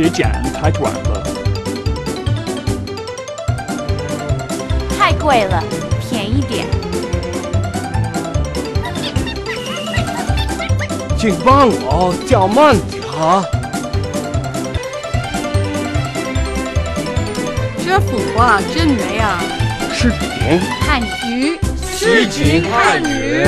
别剪太短了。太贵了，便宜点。请帮我叫慢点啊！这幅画真美啊！视频汉语诗情汉语。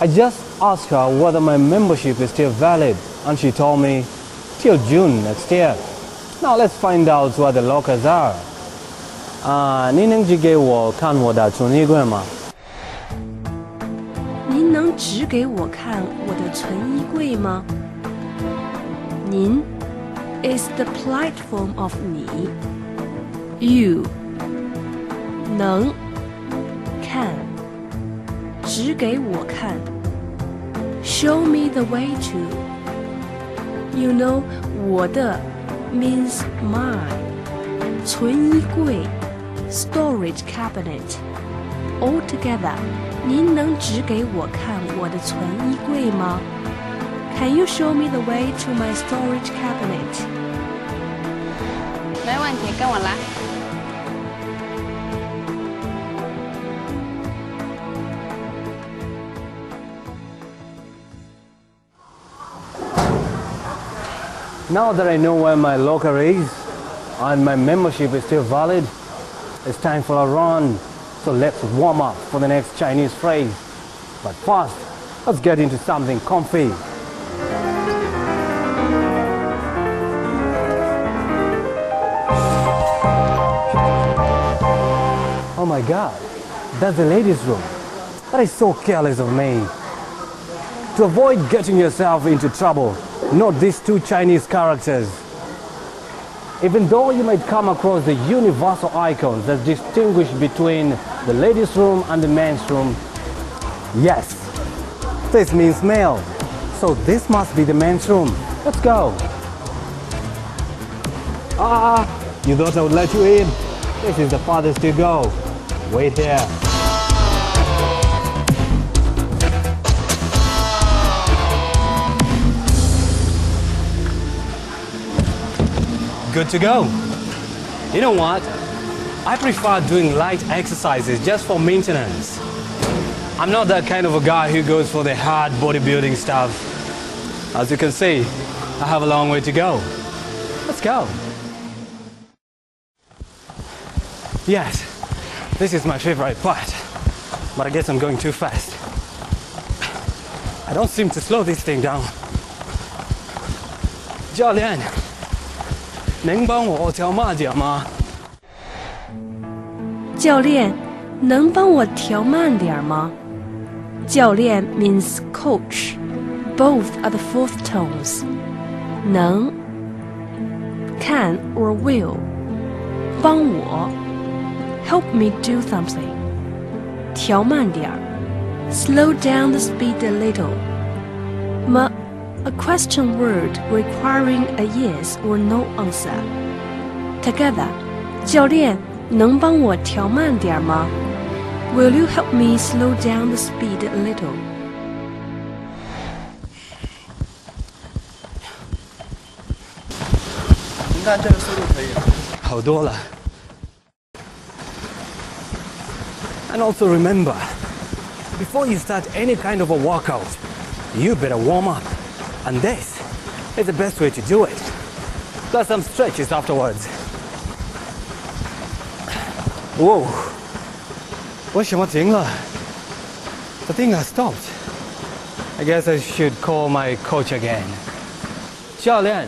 I just asked her whether my membership is still valid, and she told me till June next year. Now let's find out where the lockers are. 啊，您能寄给我看我的存衣柜吗？您能指给我看我的存衣柜吗？您 is the polite form of 你，you 能看 指给我看，show me the way to。You know 我的 means mine，存衣柜 storage cabinet。Altogether，您能指给我看我的存衣柜吗？Can you show me the way to my storage cabinet？没问题，跟我来。 Now that I know where my locker is and my membership is still valid, it's time for a run. So let's warm up for the next Chinese phrase. But first, let's get into something comfy. Oh my god, that's the ladies' room. That is so careless of me. To avoid getting yourself into trouble, note these two Chinese characters. Even though you might come across the universal icons that distinguish between the ladies' room and the men's room, yes, this means male. So this must be the men's room. Let's go. Ah, you thought I would let you in? This is the farthest you go. Wait here. Good to go. You know what? I prefer doing light exercises just for maintenance. I'm not that kind of a guy who goes for the hard bodybuilding stuff. As you can see, I have a long way to go. Let's go. Yes, this is my favorite part, but I guess I'm going too fast. I don't seem to slow this thing down. 教练，能帮我调慢点吗？教练，能帮我调慢点吗？教练 means coach. Both are the fourth tones. 能 can or will 帮我 help me do something. 调慢点儿 slow down the speed a little. M a question word requiring a yes or no answer. Together, 教练，能帮我调慢点儿吗？Will you help me slow down the speed a little? 您看这个速度可以。好多了。And also remember, before you start any kind of a workout, you better warm up. And this is the best way to do it. Plus some stretches afterwards. Whoa. 为什么停了? The thing has stopped. I guess I should call my coach again. 教练。